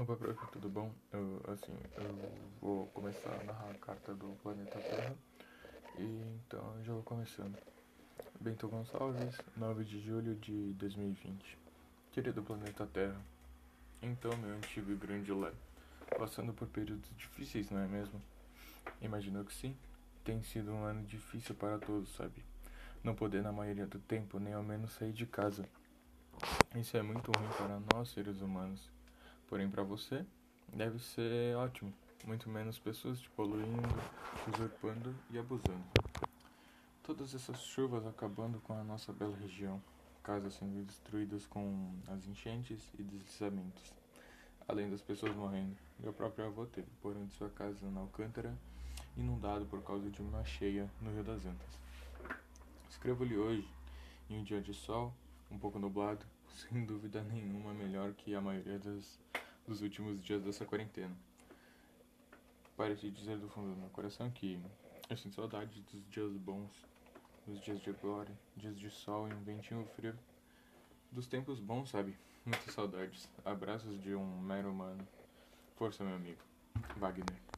Opa, prof, tudo bom? Eu, assim, eu vou começar a narrar a carta do planeta Terra. E então eu já vou começando. Bento Gonçalves, 9 de julho de 2020. Querido planeta Terra. Então, meu antigo e grande Lé. Passando por períodos difíceis, não é mesmo? Imagino que sim. Tem sido um ano difícil para todos, sabe? Não poder na maioria do tempo nem ao menos sair de casa. Isso é muito ruim para nós seres humanos Porém, para você, deve ser ótimo. Muito menos pessoas te poluindo, usurpando e abusando. Todas essas chuvas acabando com a nossa bela região, casas sendo destruídas com as enchentes e deslizamentos, além das pessoas morrendo. Meu próprio avô teve porão de sua casa na Alcântara inundado por causa de uma cheia no Rio das Antas. Escrevo-lhe hoje, em um dia de sol, um pouco nublado, sem dúvida nenhuma melhor que a maioria das, dos últimos dias dessa quarentena. Parece dizer do fundo do meu coração que eu sinto saudade dos dias bons, dos dias de glória, dias de sol e um ventinho frio. Dos tempos bons, sabe? Muitas saudades. Abraços de um mero humano. Força, meu amigo. Wagner.